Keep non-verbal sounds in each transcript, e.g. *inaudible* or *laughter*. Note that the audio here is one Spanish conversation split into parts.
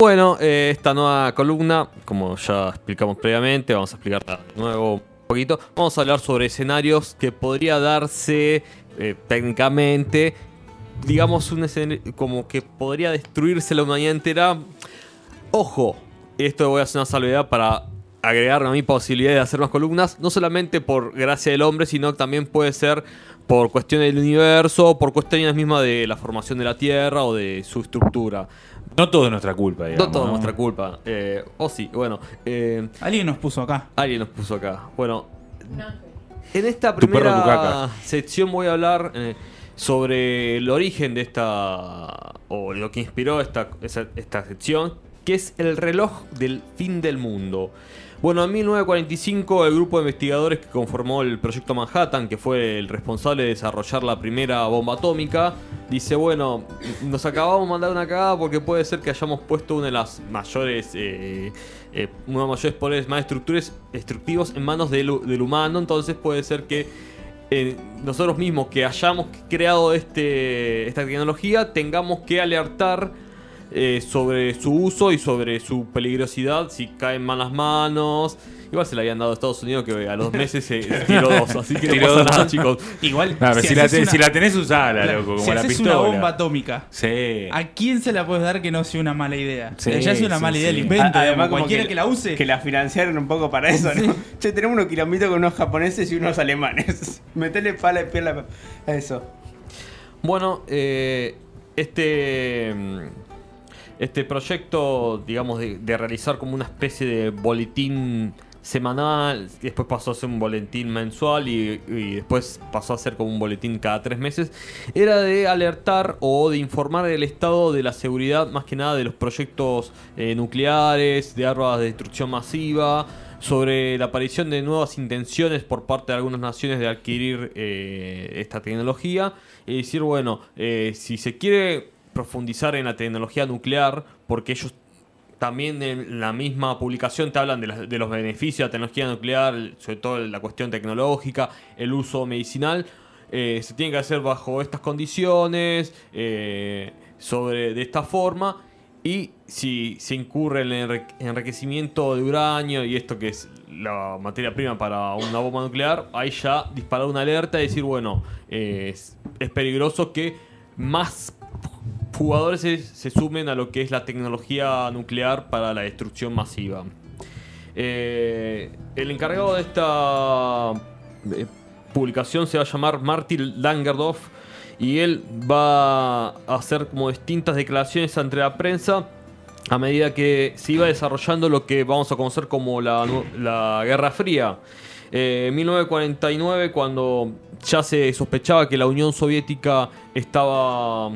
Bueno, eh, esta nueva columna, como ya explicamos previamente, vamos a explicarla de nuevo un poquito. Vamos a hablar sobre escenarios que podría darse eh, técnicamente, digamos, un escenario como que podría destruirse la humanidad entera. Ojo, esto voy a hacer una salvedad para agregar a mi posibilidad de hacer más columnas, no solamente por gracia del hombre, sino también puede ser por cuestiones del universo, por cuestiones mismas de la formación de la Tierra o de su estructura. No todo es nuestra culpa, digamos. No todo es nuestra culpa. Eh, o sí, bueno. eh, Alguien nos puso acá. alguien nos puso acá. Bueno, en esta Tu perro, tu primera sección voy a hablar eh, sobre el origen de esta. o lo que inspiró esta, esa- esta sección, que es el reloj del fin del mundo. Bueno, en 1945 el grupo de investigadores que conformó el proyecto Manhattan, que fue el responsable de desarrollar la primera bomba atómica, dice, bueno, nos acabamos de mandar una cagada porque puede ser que hayamos puesto una de las mayores, eh, eh, uno de los mayores poderes más destructivos en manos del humano, entonces puede ser que eh, nosotros mismos que hayamos creado este, esta tecnología tengamos que alertar eh, sobre su uso y sobre su peligrosidad si cae en malas manos. Igual se le habían dado a Estados Unidos que a los meses se tiró dos, *laughs* así que no Tiró pasa dos. nada, chicos. Igual, No, pero si, la, haces te- una- si la tenés usada, loco, como si la haces pistola. una bomba atómica, Sí. ¿a quién se la puedes dar que no sea una mala idea? Sí, ya es una sí, mala idea sí. el invento. A- digamos, como cualquiera que, la use. Que la financiaron un poco para eso, ¿no? Che, tenemos unos kilómetros con unos japoneses y unos alemanes. *laughs* Metele pala y piel a eso. Bueno, eh, este, mm, este proyecto, digamos, de, de realizar como una especie de boletín semanal, después pasó a ser un boletín mensual y, y después pasó a ser como un boletín cada tres meses, era de alertar o de informar del estado de la seguridad, más que nada de los proyectos eh, nucleares, de armas de destrucción masiva, sobre la aparición de nuevas intenciones por parte de algunas naciones de adquirir eh, esta tecnología. Y decir, bueno, eh, si se quiere profundizar en la tecnología nuclear, porque ellos también en la misma publicación te hablan de, los beneficios de la tecnología nuclear, sobre todo la cuestión tecnológica, el uso medicinal, eh, se tiene que hacer bajo estas condiciones, eh, sobre de esta forma. Y si se incurre en el enrique- enriquecimiento de uranio y esto que es la materia prima para una bomba nuclear, ahí ya disparar una alerta y decir, bueno, eh, es peligroso que más jugadores se, sumen a lo que es la tecnología nuclear para la destrucción masiva. Eh, el encargado de esta publicación se va a llamar Martin Langerdorf y él va a hacer como distintas declaraciones ante la prensa a medida que se iba desarrollando lo que vamos a conocer como la, la Guerra Fría. Eh, en 1949, cuando ya se sospechaba que la Unión Soviética estaba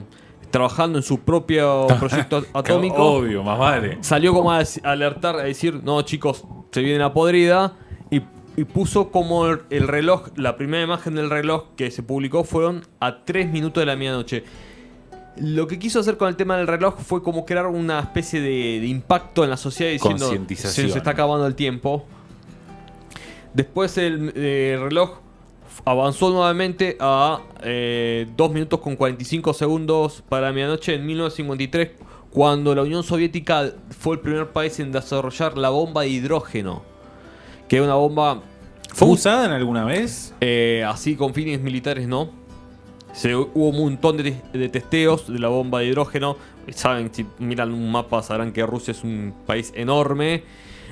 trabajando en su propio *laughs* proyecto atómico, Obvio, más vale. salió como a alertar, a decir, no chicos, se viene la podrida. Y, y puso como el, el reloj, la primera imagen del reloj que se publicó fueron a 3 minutos de la medianoche. Lo que quiso hacer con el tema del reloj fue como crear una especie de, de impacto en la sociedad diciendo se nos está acabando el tiempo. Después el eh, reloj avanzó nuevamente a 2 minutos con 45 segundos para medianoche en 1953, cuando la Unión Soviética fue el primer país en desarrollar la bomba de hidrógeno. Que era una bomba ¿Fue usada en alguna vez? eh, así con fines militares no. Se, hubo un montón de, de testeos de la bomba de hidrógeno. Saben, si miran un mapa sabrán que Rusia es un país enorme.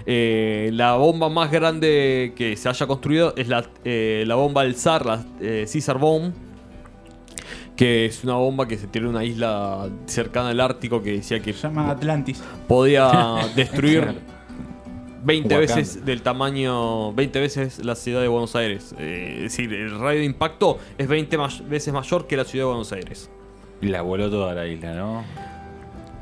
Eh, la bomba más grande que se haya construido es la, eh, la bomba del Zar, la eh, Caesar Bomb. Que es una bomba que se tiró en una isla cercana al Ártico que decía que Se llama Atlantis. podía *laughs* destruir Claro. 20 Wakanda. veces del tamaño, 20 veces la ciudad de Buenos Aires. Eh, es decir, el radio de impacto es 20 may- veces mayor que la ciudad de Buenos Aires. Y la voló toda la isla, ¿no?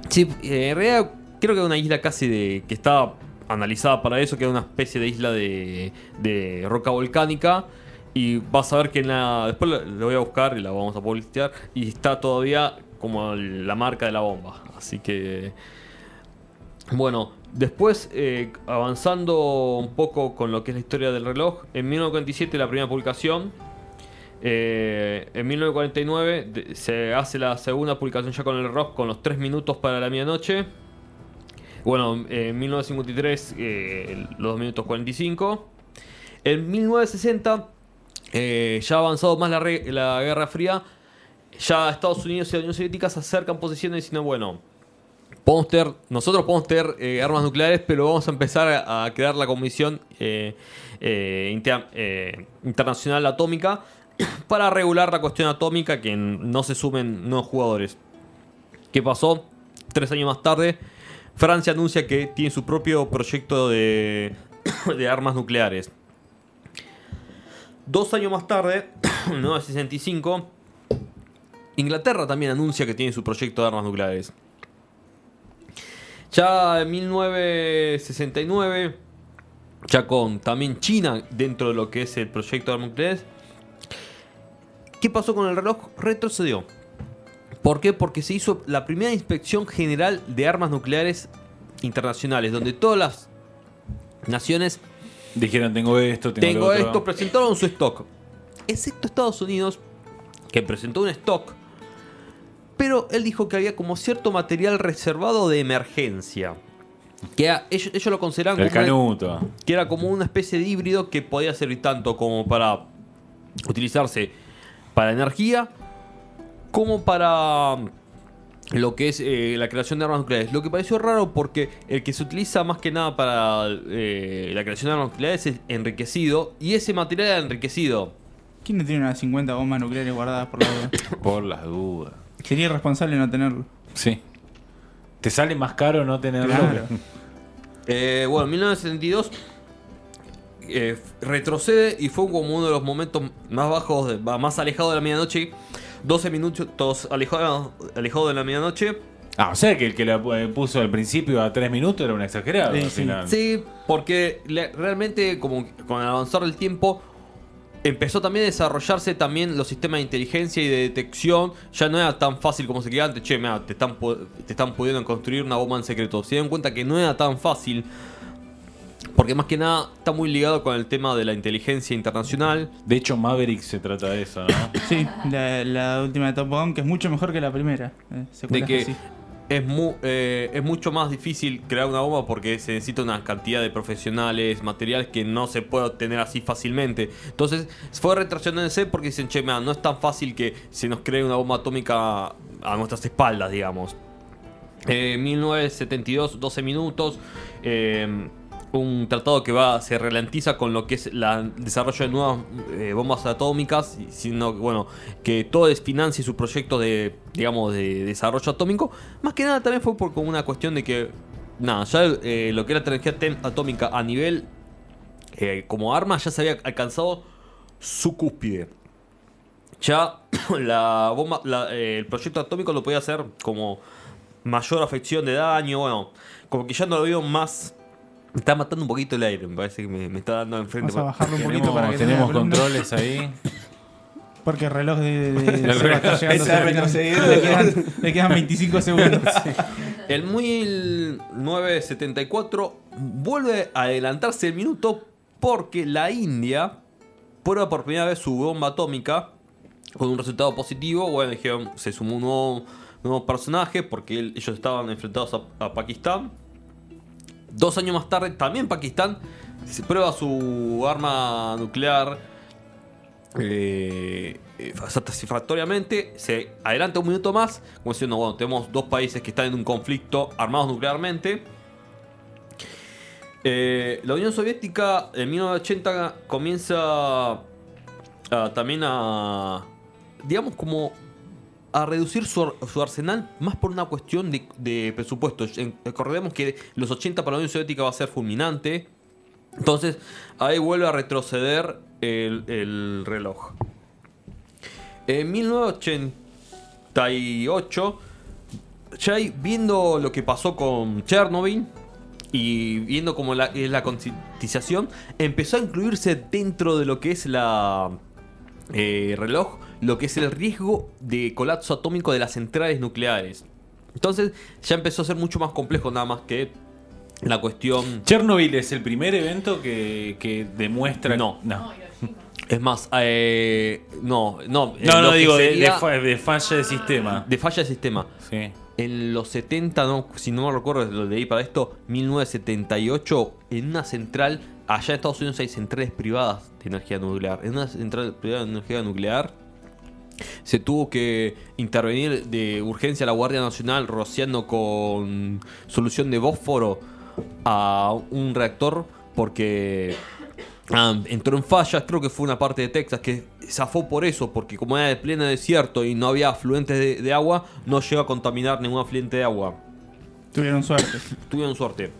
Sí, eh, en realidad creo que era una isla casi de que estaba analizada para eso, que era una especie de isla de, roca volcánica. Y vas a ver que en la, después lo, voy a buscar y la vamos a publicar. Y está todavía como la marca de la bomba. Así que... Bueno, después eh, avanzando un poco con lo que es la historia del reloj, en 1947 la primera publicación, eh, en 1949 de- se hace la segunda publicación ya con el reloj con los 3 minutos para la medianoche. Bueno, en 1953, eh, los 2 minutos 45. En 1960, eh, ya ha avanzado más la, Guerra Fría, ya Estados Unidos y la Unión Soviética se acercan posiciones diciendo, bueno, podemos tener- nosotros podemos tener eh, armas nucleares, pero vamos a empezar a, crear la Comisión eh, Inter- Internacional Atómica *coughs* para regular la cuestión atómica, que no se sumen nuevos jugadores. ¿Qué pasó? Tres años más tarde, Francia anuncia que tiene su propio proyecto de, *coughs* armas nucleares. Dos años más tarde, *coughs* en 1965, Inglaterra también anuncia que tiene su proyecto de armas nucleares. Ya en 1969, ya con también China dentro de lo que es el proyecto de armas nucleares, ¿qué pasó con el reloj? Retrocedió. ¿Por qué? Porque se hizo la primera inspección general de armas nucleares internacionales, donde todas las naciones Dijeron, tengo esto, tengo, tengo otro. esto, presentaron su stock. Excepto Estados Unidos, que presentó un stock. Pero él dijo que había como cierto material reservado de emergencia. Que era- ellos, ellos lo consideraban El como una- canuto. que era como una especie de híbrido que podía servir tanto como para utilizarse para energía como para lo que es eh, la creación de armas nucleares. Lo que pareció raro porque el que se utiliza más que nada para eh, la creación de armas nucleares es enriquecido y ese material era enriquecido. ¿Quién no tiene unas 50 bombas nucleares guardadas por la duda? *coughs* Por las dudas. Sería irresponsable no tenerlo. Sí. ¿Te sale más caro no tenerlo? Claro. Eh, bueno, en 1972 eh, retrocede y fue como uno de los momentos más bajos, de- más alejado de la medianoche. 12 minutos alejado, alejado de la medianoche. Ah, o sea que el que la eh, puso al principio a 3 minutos era un exagerado. Sí, al final. Sí, porque le- realmente como con el avanzar del tiempo empezó también a desarrollarse también los sistemas de inteligencia y de detección. Ya no era tan fácil como se quería antes. Che, mira, te están, pu- te están pudiendo construir una bomba en secreto. Se dieron cuenta que no era tan fácil. Porque más que nada está muy ligado con el tema de la inteligencia internacional. De hecho, Maverick se trata de eso, ¿no? *coughs* Sí, la, la última de Top Gun, que es mucho mejor que la primera. Eh, De que así. es, mu- eh, es mucho más difícil crear una bomba porque se necesita una cantidad de profesionales, materiales que no se puede obtener así fácilmente. Entonces fue retraccionándose porque dicen, che, mira, no es tan fácil que se nos cree una bomba atómica a nuestras espaldas, digamos. Eh, 1972, 12 minutos. eh, un tratado que va se ralentiza con lo que es el desarrollo de nuevas eh, bombas atómicas, sino bueno, que todo desfinancie su proyecto de, digamos, de desarrollo atómico. Más que nada también fue por como una cuestión de que, nada, ya eh, lo que era la energía atómica a nivel eh, como arma ya se había alcanzado su cúspide. Ya *clears throat* la bomba, la- el proyecto atómico lo podía hacer como mayor afección de daño, bueno, como que ya no lo veo más. Me está matando un poquito el aire, me parece que me, me está dando enfrente. Vamos a bajarlo un poquito para que tenemos controles ahí. Porque el reloj de, de, de *laughs* El reloj. está llegando a le, quedan, le quedan 25 segundos. *laughs* El 1974 vuelve a adelantarse el minuto porque la India prueba por primera vez su bomba atómica con un resultado positivo. Bueno, dijeron, se sumó un nuevo, nuevo personaje porque ellos estaban enfrentados a, a Pakistán. Dos años más tarde, también Pakistán se prueba su arma nuclear eh, eh, satisfactoriamente. Se adelanta un minuto más, como diciendo, bueno, tenemos dos países que están en un conflicto armados nuclearmente. Eh, la Unión Soviética en 1980 comienza a- también a, digamos, como a reducir su, ar- su arsenal más por una cuestión de, de presupuesto. Recordemos que los 80 para la Unión Soviética va a ser fulminante. Entonces, ahí vuelve a retroceder el, el reloj. En 1988, ya viendo lo que pasó con Chernobyl y viendo cómo la, es la concientización, empezó a incluirse dentro de lo que es la eh, reloj, lo que es el riesgo de colapso atómico de las centrales nucleares. Entonces ya empezó a ser mucho más complejo nada más que la cuestión... Chernobyl es el primer evento que, que demuestra. No. No, Es más, eh, no, no. no, lo no digo sería de falla de sistema. de falla de sistema. Sí. en los 70, no, si no me recuerdo, lo leí para esto, 1978, en una central, allá en Estados Unidos hay centrales privadas de energía nuclear. En una central privada de energía nuclear se tuvo que intervenir de urgencia la Guardia Nacional rociando con solución de bósforo a un reactor porque ah, entró en fallas, creo que fue una parte de Texas que zafó por eso, porque como era de pleno desierto y no había afluentes de, de agua, no llegó a contaminar ningún afluente de agua. Tuvieron suerte. Tuvieron suerte.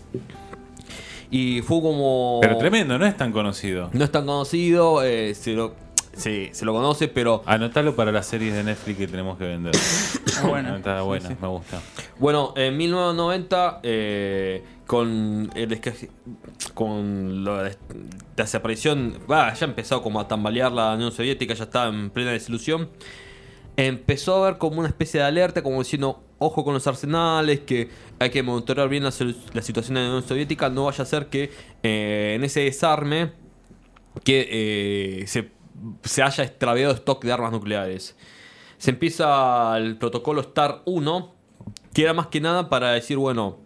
Y fue como... Pero tremendo, no es tan conocido. No es tan conocido, eh, se, lo, se, se lo conoce, pero Anotalo para las series de Netflix que tenemos que vender. *coughs* Está buena. *coughs* Está buena, Sí, sí. me gusta. Bueno, en 1990, eh, con el con la des- desaparición, bah, ya empezó como a tambalear la Unión Soviética, ya estaba en plena desilusión. Empezó a ver como una especie de alerta, como diciendo, ojo con los arsenales, que hay que monitorear bien la situación de la Unión Soviética, no vaya a ser que eh, en ese desarme que eh, se, se haya extraviado stock de armas nucleares. Se empieza el protocolo STAR 1, que era más que nada para decir, bueno,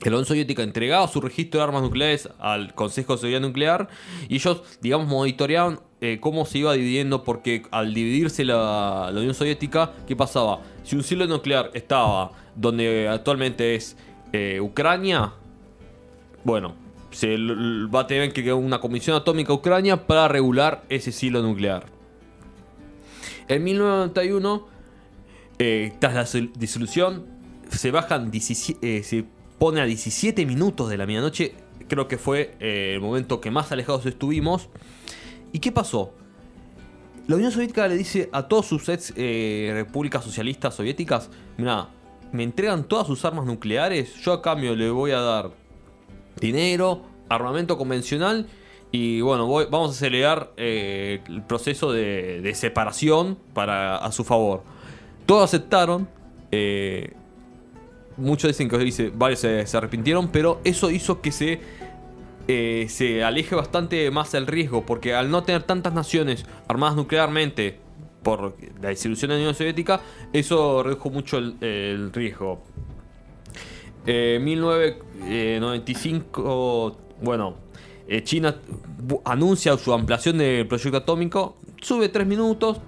que la Unión Soviética entregaba su registro de armas nucleares al Consejo de Seguridad Nuclear y ellos, digamos, monitoreaban eh, cómo se iba dividiendo, porque al dividirse la, Unión Soviética, ¿qué pasaba? Si un silo nuclear estaba donde actualmente es eh, Ucrania, bueno, se va a tener que crear una comisión atómica Ucrania para regular ese silo nuclear. En 1991, eh, tras la sol- disolución, se bajan 17, eh, se pone a 17 minutos de la medianoche. Creo que fue eh, el momento que más alejados estuvimos. ¿Y qué pasó? La Unión Soviética le dice a todos sus ex repúblicas socialistas soviéticas: Mira, me entregan todas sus armas nucleares. Yo a cambio le voy a dar dinero, armamento convencional y bueno, voy- vamos a acelerar eh, el proceso de, separación para a su favor. Todos aceptaron. eh, muchos dicen que dice, varios se, arrepintieron, pero eso hizo que se, eh, se aleje bastante más el riesgo, porque al no tener tantas naciones armadas nuclearmente por la disolución de la Unión Soviética, eso redujo mucho el riesgo. Eh, 1995, bueno, eh, China anuncia su ampliación del proyecto atómico, sube 3 minutos.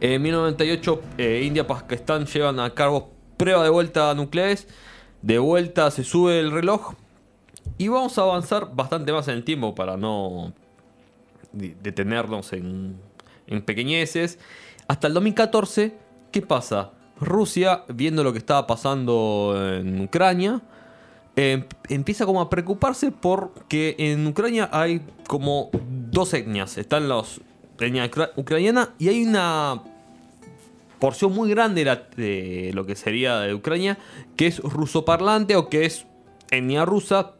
En 1998, eh, India y Pakistán llevan a cabo prueba de vuelta nucleares. De vuelta se sube el reloj. Y vamos a avanzar bastante más en el tiempo para no de- detenernos en, en pequeñeces. Hasta el 2014, ¿qué pasa? Rusia, viendo lo que estaba pasando en Ucrania, em- empieza como a preocuparse porque en Ucrania hay como dos etnias. Están los etnia ucra- ucraniana y hay una porción muy grande de, lo que sería de Ucrania que es rusoparlante o que es etnia rusa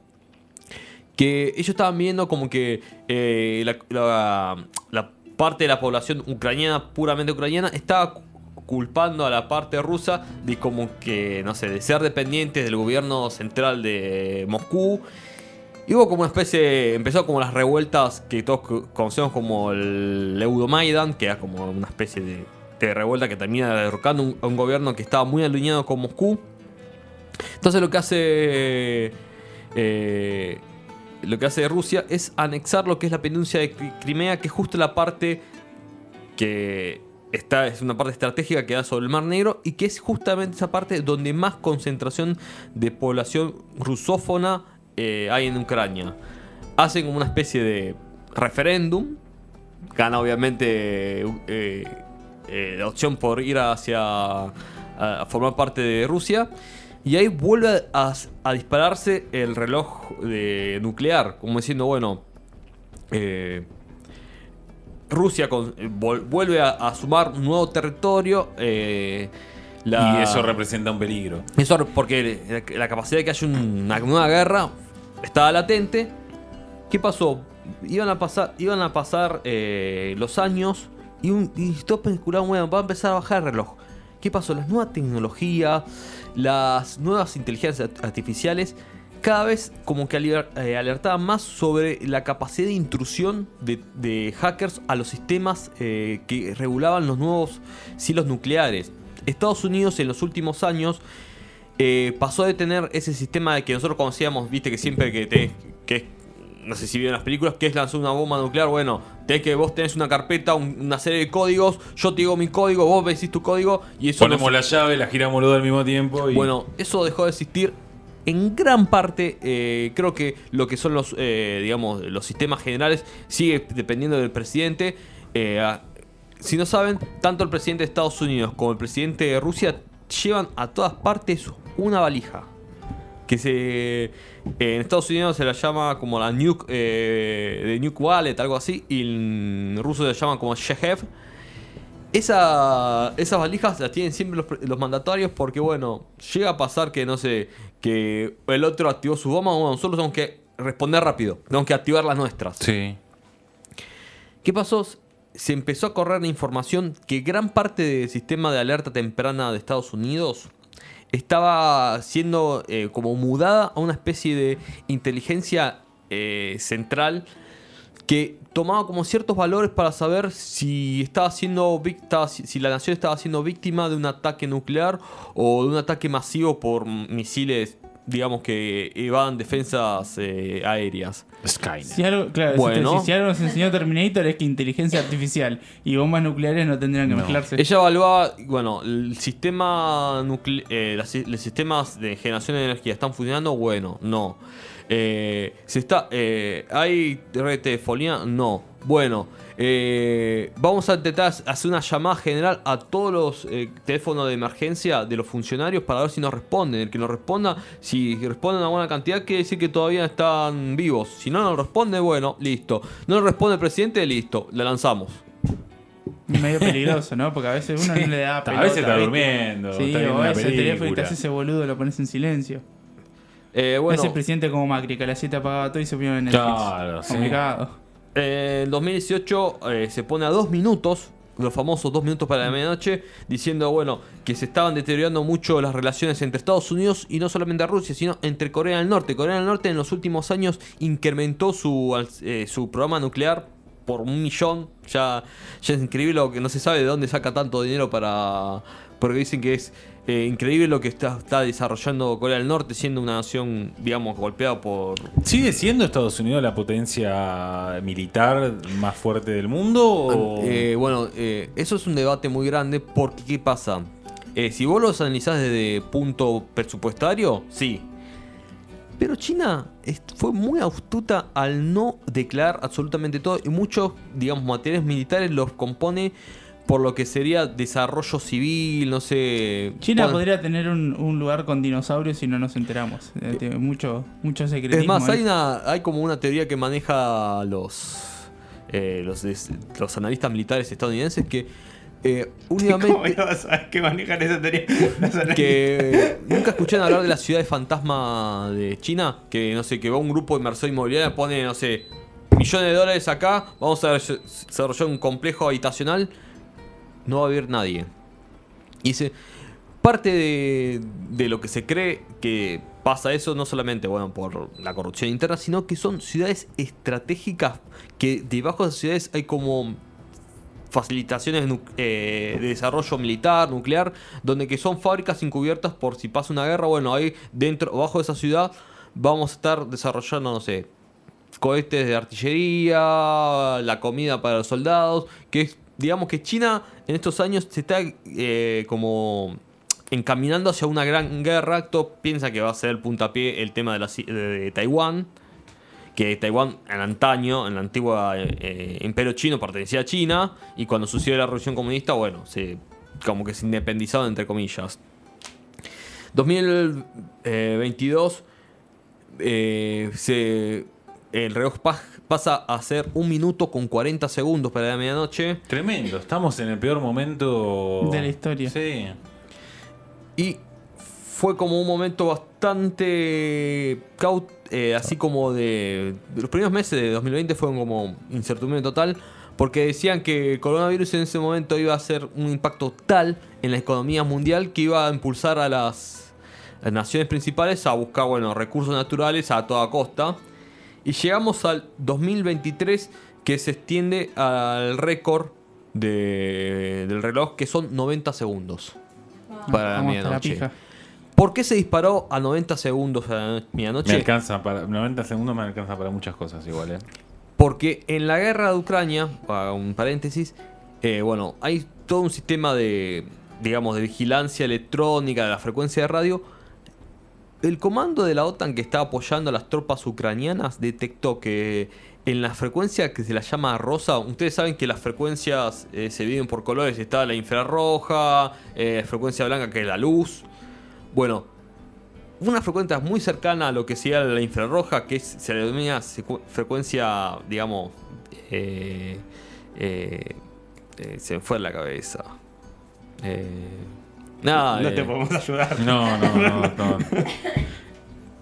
que ellos estaban viendo como que eh, la, la- parte de la población ucraniana, puramente ucraniana, estaba culpando a la parte rusa de como que, no sé, de ser dependientes del gobierno central de Moscú. Y hubo como una especie, empezó como las revueltas que todos co- conocemos como el Euromaidan, que era como una especie de, revuelta que termina derrocando un- un gobierno que estaba muy alineado con Moscú. Entonces lo que hace eh, lo que hace Rusia es anexar lo que es la península de Cri- Crimea, que es justo la parte que está, es una parte estratégica que da sobre el Mar Negro y que es justamente esa parte donde más concentración de población rusófona eh, hay en Ucrania. Hacen como una especie de referéndum, gana obviamente eh, eh, la opción por ir hacia a, formar parte de Rusia. Y ahí vuelve a, dispararse el reloj de nuclear, como diciendo, bueno, Rusia con- eh, vuelve a, a sumar un nuevo territorio. eh, la- Y eso representa un peligro. eso porque la, la capacidad de que haya un- una nueva guerra estaba latente. ¿Qué pasó? Iban a pasar, iban a pasar eh, los años y, un, y especulaban, bueno, va a empezar a bajar el reloj. ¿Qué pasó? Las nuevas tecnologías, las nuevas inteligencias artificiales, cada vez como que eh, alertaban más sobre la capacidad de intrusión de, de hackers a los sistemas eh, que regulaban los nuevos silos nucleares. Estados Unidos en los últimos años eh, pasó de tener ese sistema de que nosotros conocíamos, viste que siempre que te, que no sé si vieron las películas, que es lanzar una bomba nuclear, bueno, tenés que vos tenés una carpeta, un- una serie de códigos, yo te digo mi código, vos me decís tu código y eso Ponemos no- la llave, la giramos los dos al mismo tiempo y. bueno, eso dejó de existir en gran parte. eh, creo que lo que son los, eh, digamos, los sistemas generales sigue dependiendo del presidente. Eh, si no saben, tanto el presidente de Estados Unidos como el presidente de Rusia llevan a todas partes una valija. Que se. En Estados Unidos se la llama como la Nuke. de Nuke Wallet, algo así. Y en ruso se la llama como Shehev. Esa, esas valijas las tienen siempre los, los mandatarios porque, bueno, llega a pasar que, no sé, que el otro activó su bomba, bueno, nosotros tenemos que responder rápido, tenemos que activar las nuestras. Sí. ¿Qué pasó? Se empezó a correr la información que gran parte del sistema de alerta temprana de Estados Unidos estaba siendo eh, como mudada a una especie de inteligencia eh, central que tomaba como ciertos valores para saber si estaba siendo si si la nación estaba siendo víctima de un ataque nuclear o de un ataque masivo por misiles, digamos que evadan defensas eh, aéreas. Skynet. Si algo, claro, Bueno. si, si algo nos enseñó Terminator es que inteligencia artificial y bombas nucleares no tendrían que No. mezclarse. Ella evaluaba, bueno, el sistema nucle eh, las- los sistemas de generación de energía están funcionando, bueno, no. Eh, se está, eh, hay red telefonía, no. Bueno, eh, vamos a intentar hacer una llamada general a todos los eh, teléfonos de emergencia de los funcionarios para ver si nos responden. El que nos responda, si responden a buena cantidad, quiere decir que todavía están vivos. Si no nos responde, bueno, listo. No nos responde el presidente, listo, la lanzamos. Medio peligroso, ¿no? Porque a veces uno no le da A pelota. veces está ¿viste? durmiendo, Sí, está o una ese teléfono y te haces ese boludo, lo pones en silencio. Eh, bueno, Ese presidente como Macri, que a las 7 apagaba todo y se ponía en Netflix. Claro, sí. Complicado. Eh, En 2018 eh, se pone a dos minutos, los famosos dos minutos para la medianoche, diciendo, bueno, que se estaban deteriorando mucho las relaciones entre Estados Unidos y no solamente Rusia, sino entre Corea del Norte. Corea del Norte en los últimos años incrementó su, eh, su programa nuclear por un millón. Ya, ya es increíble lo que no se sabe de dónde saca tanto dinero para... Porque dicen que es eh, increíble lo que está, está desarrollando Corea del Norte, siendo una nación, digamos, golpeada por ¿Sigue siendo Estados Unidos la potencia militar más fuerte del mundo? O... Eh, bueno, eh, eso es un debate muy grande porque ¿qué pasa? Si vos los analizás desde punto presupuestario, sí. Pero China fue muy astuta al no declarar absolutamente todo y muchos, digamos, materiales militares los compone por lo que sería desarrollo civil, no sé... China podría tener un, un lugar con dinosaurios y no nos enteramos. Eh, mucho, mucho secretismo. Es más, hay, una, hay como una teoría que maneja los, eh, los, des- los analistas militares estadounidenses que eh, *laughs* ¿Cómo últimamente... ibas a saber que manejan esa teoría? *laughs* Que nunca escucharon hablar de la ciudad de fantasma de China, que no sé, que va un grupo de inversión inmobiliaria, pone, no sé, millones de dólares acá, vamos a desarrollar un complejo habitacional, no va a haber nadie. Y dice, parte de, lo que se cree que pasa eso, no solamente, bueno, por la corrupción interna, sino que son ciudades estratégicas, que debajo de esas ciudades hay como facilitaciones eh, de desarrollo militar, nuclear, donde que son fábricas encubiertas por si pasa una guerra, bueno, ahí dentro, bajo de esa ciudad, vamos a estar desarrollando, no sé, cohetes de artillería, la comida para los soldados, que es, digamos que China en estos años se está eh, como encaminando hacia una gran guerra, todo piensa que va a ser el puntapié el tema de, Taiwán, que Taiwán en antaño, en la antigua eh, eh, imperio chino, pertenecía a China, y cuando sucedió la revolución comunista, bueno, se, como que se independizaron entre comillas. 2022 eh, se, el reloj pa- pasa a ser un minuto con 40 segundos para la medianoche. Tremendo, estamos en el peor momento De la historia. Sí. Y fue como un momento bastante caut, eh, así como de, Los primeros meses de 2020 fueron como incertidumbre total, porque decían que el coronavirus en ese momento iba a hacer un impacto tal en la economía mundial que iba a impulsar a las, las naciones principales a buscar bueno, recursos naturales a toda costa. Y llegamos al 2023 que se extiende al récord de- del reloj que son 90 segundos. para la Vamos hasta la medianoche. ¿Por qué se disparó a 90 segundos a la Me medianoche? alcanza para. 90 segundos me alcanza para muchas cosas igual, ¿eh? Porque en la guerra de Ucrania, un paréntesis, eh, bueno, hay todo un sistema de, digamos, de vigilancia electrónica de la frecuencia de radio. El comando de la OTAN que está apoyando a las tropas ucranianas detectó que en la frecuencia que se la llama rosa, ustedes saben que las frecuencias eh, se dividen por colores, está la infrarroja, eh, frecuencia blanca que es la luz. Bueno, una frecuencia muy cercana a lo que sería la infrarroja, que es, se denomina frecuencia, digamos, eh, se me fue de la cabeza. No eh, te podemos ayudar. No, no, *laughs* no, no.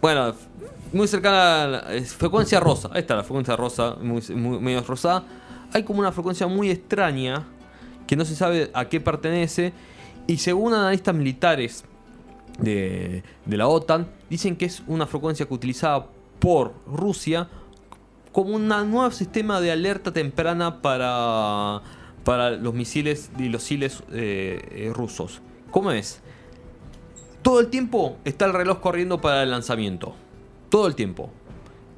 bueno, muy cercana a la frecuencia rosa. Ahí está la frecuencia rosa, muy, muy- medio rosada. Hay como una frecuencia muy extraña que no se sabe a qué pertenece. Y según analistas militares de, de la OTAN, dicen que es una frecuencia que utilizada por Rusia como un nuevo sistema de alerta temprana para, para los misiles y los siles eh, eh, rusos. ¿Cómo es? Todo el tiempo está el reloj corriendo para el lanzamiento. Todo el tiempo.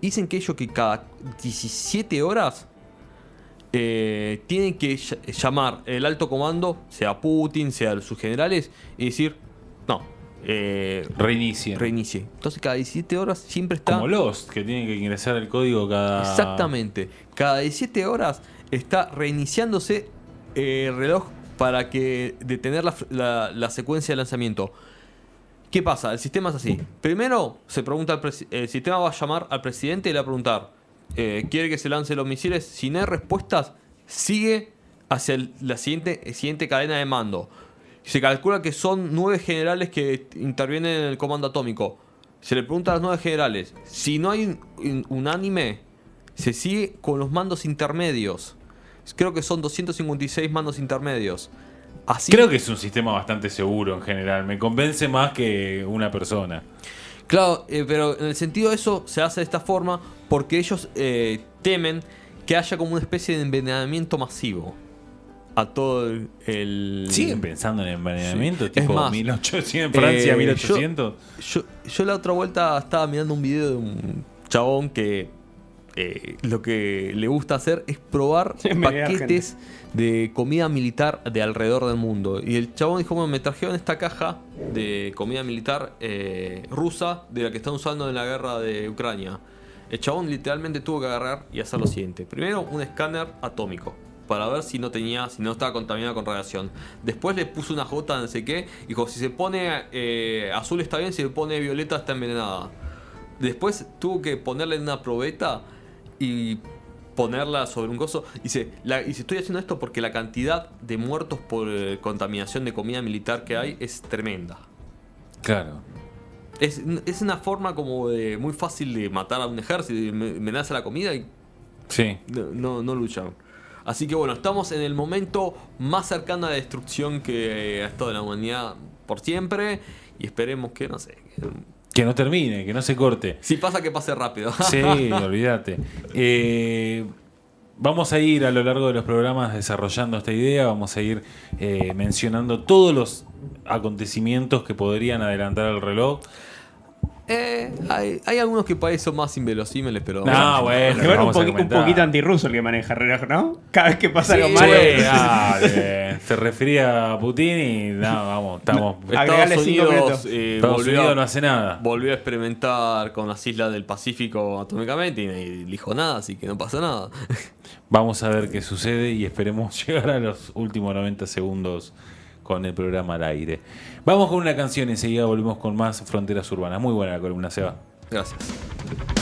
Dicen que ellos que cada 17 horas eh, tienen que ll- llamar el alto comando, sea Putin, sea sus generales, y decir, no, eh, Reinicia. reinicie. Entonces cada 17 horas siempre está... Como Lost, que tienen que ingresar el código cada. Exactamente. Cada 17 horas está reiniciándose eh, el reloj para que detener la, la- la secuencia de lanzamiento. ¿Qué pasa? El sistema es así. Primero se pregunta al el sistema va a llamar al presidente y le va a preguntar, eh, ¿quiere que se lance los misiles? Si no hay respuestas, sigue hacia la siguiente, siguiente cadena de mando. Se calcula que son nueve generales que intervienen en el comando atómico. Se le pregunta a los nueve generales. Si no hay un- unánime, se sigue con los mandos intermedios. Creo que son 256 mandos intermedios. Así, Creo que es un sistema bastante seguro en general. Me convence más que una persona. Claro, eh, pero en el sentido de eso se hace de esta forma porque ellos eh, temen que haya como una especie de envenenamiento masivo a todo el... el- ¿Siguen pensando en envenenamiento? Sí. Tipo más, 1800, en Francia, eh, 1800. Yo, yo la otra vuelta estaba mirando un video de un chabón que eh, lo que le gusta hacer es probar *laughs* paquetes de comida militar de alrededor del mundo. Y el chabón dijo, bueno, me trajeron esta caja de comida militar eh, rusa de la que están usando en la guerra de Ucrania. El chabón literalmente tuvo que agarrar y hacer lo siguiente. Primero, un escáner atómico. Para ver si no tenía, si no estaba contaminado con radiación. Después le puso una gota de no sé qué. Dijo, si se pone eh, azul está bien, si se pone violeta está envenenada. Después tuvo que ponerle en una probeta y ponerla sobre un coso. Dice, la, estoy haciendo esto porque la cantidad de muertos por eh, contaminación de comida militar que hay es tremenda. Claro. Es, es una forma como de muy fácil de matar a un ejército me- amenaza la comida y Sí. no, no, no luchan. Así que bueno, estamos en el momento más cercano a la destrucción que ha estado la humanidad por siempre. Y esperemos que, no sé, que- Que no termine, que no se corte. si pasa que pase rápido. Sí, *laughs* olvídate. Eh, vamos a ir a lo largo de los programas desarrollando esta idea, vamos a ir eh, mencionando todos los acontecimientos que podrían adelantar el reloj. Eh, hay, hay algunos que para eso más inverosímiles, pero. No, bueno, Igual un, poqui- un poquito antirruso el que maneja el reloj, ¿no? Cada vez que pasa Sí, algo malo. Dale, *laughs* se refería a Putin y no, vamos, estamos. *laughs* Agregale Estados cinco Unidos, minutos. eh, Estados volvió, Unidos a- no hace nada. volvió a experimentar con las islas del Pacífico atómicamente y no dijo nada, así que no pasa nada. *laughs* Vamos a ver qué sucede y esperemos llegar a los últimos 90 segundos con el programa al aire. Vamos con una canción y enseguida volvemos con más Fronteras Urbanas. Muy buena la columna, Seba. Gracias.